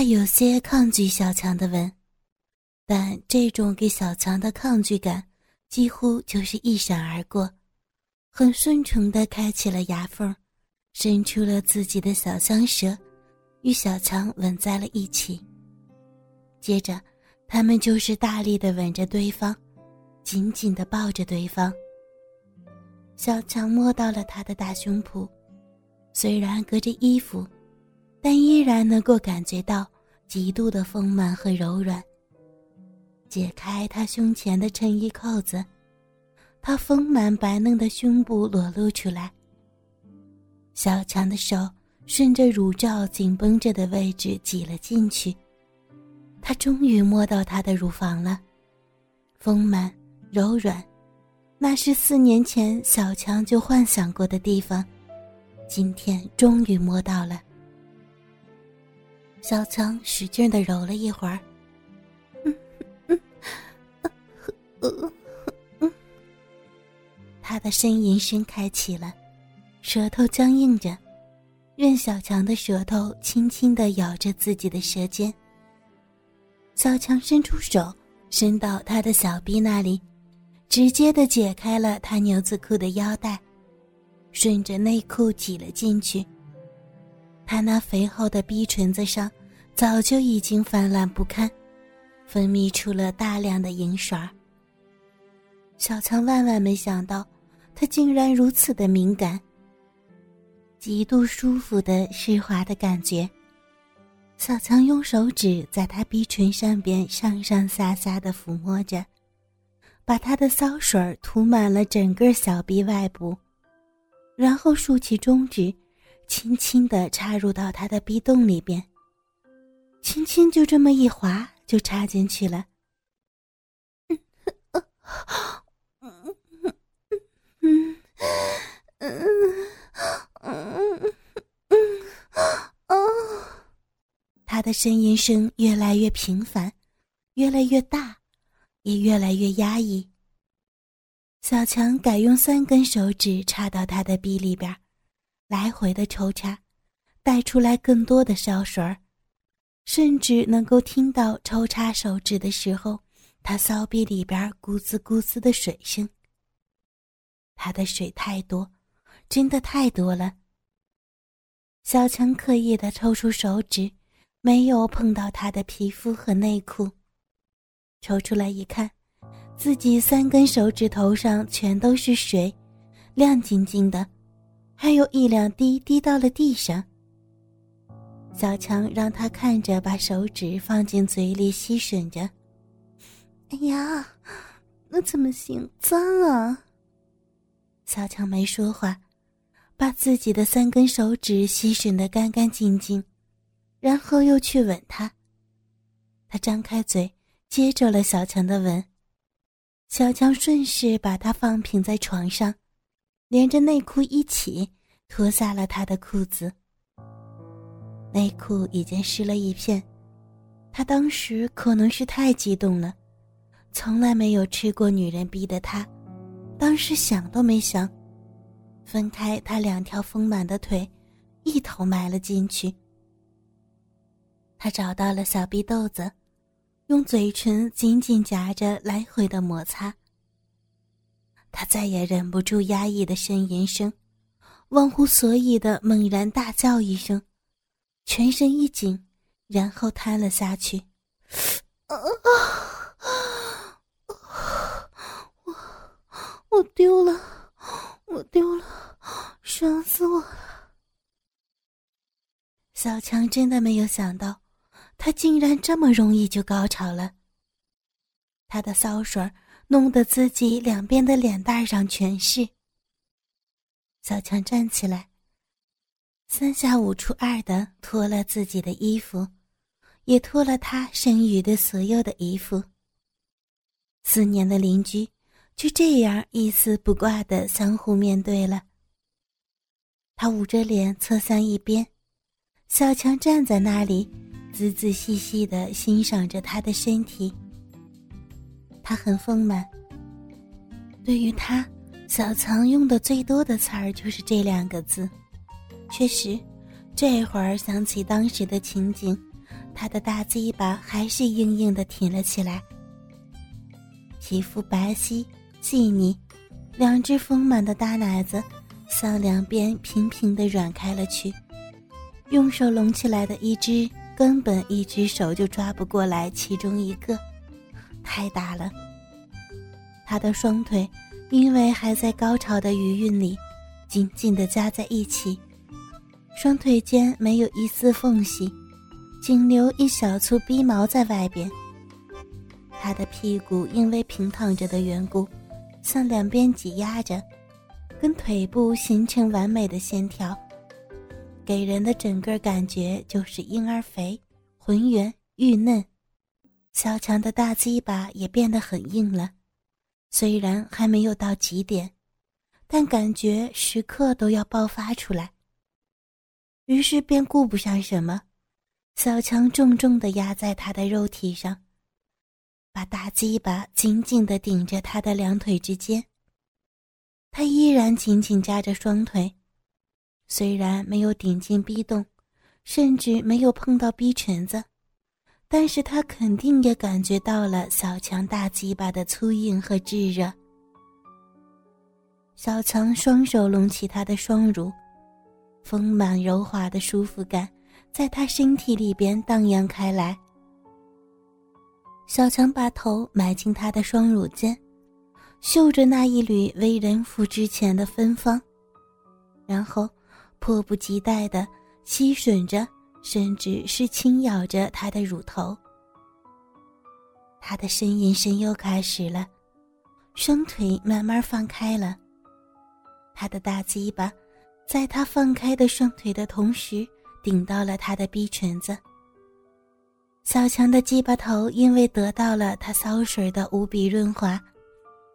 他有些抗拒小强的吻，但这种给小强的抗拒感几乎就是一闪而过，很顺从地开启了牙缝，伸出了自己的小香舌，与小强吻在了一起。接着，他们就是大力地吻着对方，紧紧地抱着对方。小强摸到了他的大胸脯，虽然隔着衣服，但依然能够感觉到极度的丰满和柔软。解开他胸前的衬衣扣子，他丰满白嫩的胸部裸露出来。小强的手顺着乳罩紧绷着的位置挤了进去，他终于摸到他的乳房了，丰满柔软。那是四年前小强就幻想过的地方，今天终于摸到了。小强使劲的揉了一会儿，嗯嗯，他的呻吟声开启了，舌头僵硬着，任小强的舌头轻轻的咬着自己的舌尖。小强伸出手，伸到他的小臂那里。直接的解开了他牛仔裤的腰带，顺着内裤挤了进去。他那肥厚的逼唇子上早就已经泛滥不堪，分泌出了大量的银水小强万万没想到，他竟然如此的敏感。极度舒服的湿滑的感觉，小强用手指在他逼唇上边上上下下的抚摸着。把他的骚水涂满了整个小臂外部，然后竖起中指，轻轻地插入到他的臂洞里边，轻轻就这么一划，就插进去了。嗯嗯嗯嗯嗯嗯嗯嗯嗯他的呻吟声越来越频繁，越来越大。也越来越压抑。小强改用三根手指插到他的臂里边，来回的抽插，带出来更多的烧水儿，甚至能够听到抽插手指的时候，他骚逼里边咕滋咕滋的水声。他的水太多，真的太多了。小强刻意的抽出手指，没有碰到他的皮肤和内裤。抽出来一看，自己三根手指头上全都是水，亮晶晶的，还有一两滴滴到了地上。小强让他看着，把手指放进嘴里吸吮着。哎呀，那怎么行？脏啊！小强没说话，把自己的三根手指吸吮的干干净净，然后又去吻他。他张开嘴。接住了小强的吻，小强顺势把他放平在床上，连着内裤一起脱下了他的裤子。内裤已经湿了一片，他当时可能是太激动了，从来没有吃过女人逼的他，当时想都没想，分开他两条丰满的腿，一头埋了进去。他找到了小逼豆子。用嘴唇紧紧夹着，来回的摩擦。他再也忍不住压抑的呻吟声，忘乎所以的猛然大叫一声，全身一紧，然后瘫了下去。啊啊！我我丢了，我丢了，爽死我了！小强真的没有想到。他竟然这么容易就高潮了。他的骚水弄得自己两边的脸蛋上全是。小强站起来，三下五除二的脱了自己的衣服，也脱了他剩余的所有的衣服。四年的邻居就这样一丝不挂的相互面对了。他捂着脸侧向一边，小强站在那里。仔仔细细的欣赏着他的身体，他很丰满。对于他，小强用的最多的词儿就是这两个字。确实，这会儿想起当时的情景，他的大鸡巴还是硬硬的挺了起来。皮肤白皙细腻，两只丰满的大奶子向两边平平的软开了去。用手拢起来的一只，根本一只手就抓不过来其中一个，太大了。他的双腿因为还在高潮的余韵里，紧紧地夹在一起，双腿间没有一丝缝隙，仅留一小簇逼毛在外边。他的屁股因为平躺着的缘故，向两边挤压着，跟腿部形成完美的线条，给人的整个感觉就是婴儿肥、浑圆、玉嫩。小强的大鸡巴也变得很硬了，虽然还没有到极点，但感觉时刻都要爆发出来。于是便顾不上什么，小强重重地压在他的肉体上。把大鸡巴紧紧地顶着他的两腿之间，他依然紧紧夹着双腿，虽然没有顶进逼洞，甚至没有碰到逼裙子，但是他肯定也感觉到了小强大鸡巴的粗硬和炙热。小强双手拢起他的双乳，丰满柔滑的舒服感在他身体里边荡漾开来。小强把头埋进他的双乳间，嗅着那一缕为人妇之前的芬芳，然后迫不及待地吸吮着，甚至是轻咬着他的乳头。他的呻吟声又开始了，双腿慢慢放开了，他的大鸡巴在他放开的双腿的同时，顶到了他的逼裙子。小强的鸡巴头因为得到了他骚水的无比润滑，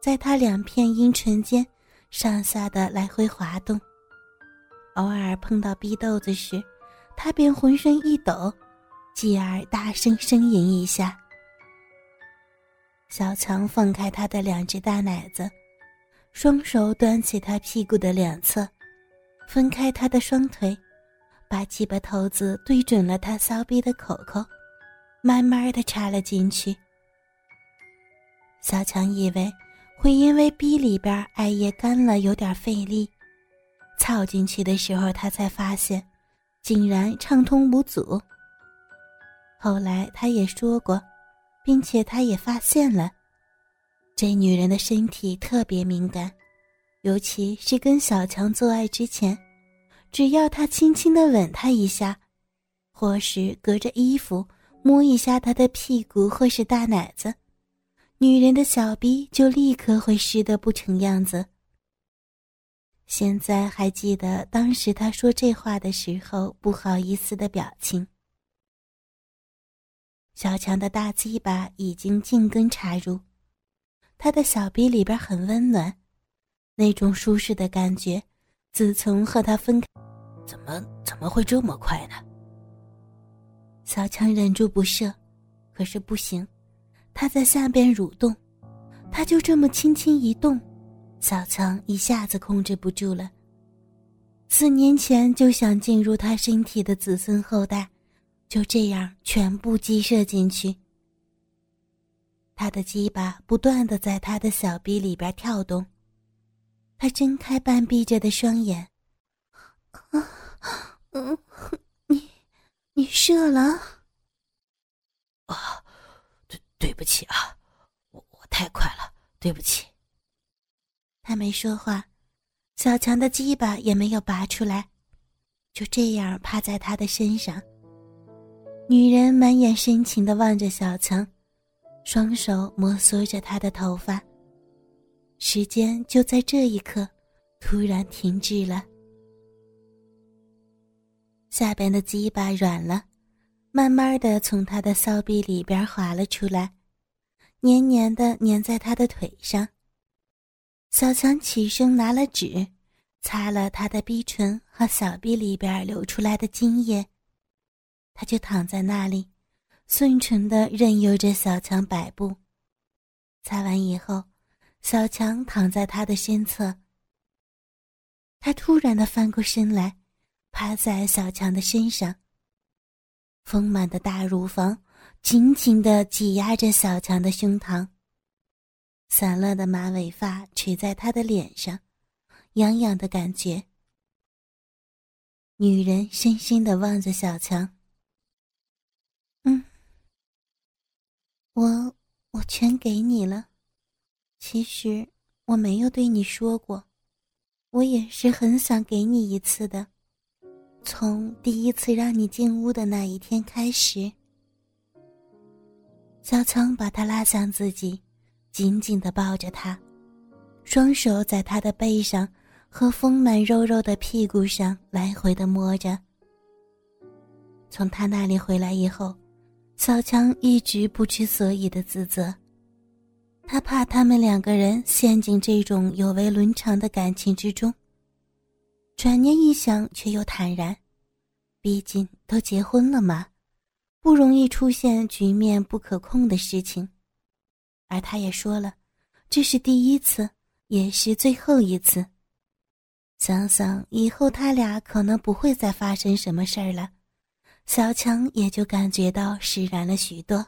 在他两片阴唇间上下的来回滑动，偶尔碰到逼豆子时，他便浑身一抖，继而大声呻吟一下。小强放开他的两只大奶子，双手端起他屁股的两侧，分开他的双腿，把鸡巴头子对准了他骚逼的口口。慢慢的插了进去。小强以为会因为逼里边艾叶干了有点费力，操进去的时候他才发现，竟然畅通无阻。后来他也说过，并且他也发现了，这女人的身体特别敏感，尤其是跟小强做爱之前，只要他轻轻的吻她一下，或是隔着衣服。摸一下她的屁股或是大奶子，女人的小逼就立刻会湿得不成样子。现在还记得当时他说这话的时候不好意思的表情。小强的大鸡巴已经进根插入，他的小臂里边很温暖，那种舒适的感觉，自从和他分开，怎么怎么会这么快呢？小强忍住不射，可是不行，他在下边蠕动，他就这么轻轻一动，小强一下子控制不住了。四年前就想进入他身体的子孙后代，就这样全部击射进去。他的鸡巴不断的在他的小臂里边跳动，他睁开半闭着的双眼，啊，嗯。你射了？啊，对，对不起啊，我我太快了，对不起。他没说话，小强的鸡巴也没有拔出来，就这样趴在他的身上。女人满眼深情的望着小强，双手摩挲着他的头发。时间就在这一刻，突然停滞了。下边的鸡巴软了，慢慢的从他的骚逼里边滑了出来，黏黏的粘在他的腿上。小强起身拿了纸，擦了他的鼻唇和小臂里边流出来的精液，他就躺在那里，顺纯的任由着小强摆布。擦完以后，小强躺在他的身侧，他突然的翻过身来。趴在小强的身上，丰满的大乳房紧紧的挤压着小强的胸膛，散乱的马尾发垂在他的脸上，痒痒的感觉。女人深深的望着小强，嗯，我我全给你了。其实我没有对你说过，我也是很想给你一次的。从第一次让你进屋的那一天开始，小强把他拉向自己，紧紧的抱着他，双手在他的背上和丰满肉肉的屁股上来回的摸着。从他那里回来以后，小强一直不知所以的自责，他怕他们两个人陷进这种有违伦常的感情之中。转念一想，却又坦然，毕竟都结婚了嘛，不容易出现局面不可控的事情。而他也说了，这是第一次，也是最后一次。想想以后他俩可能不会再发生什么事儿了，小强也就感觉到释然了许多。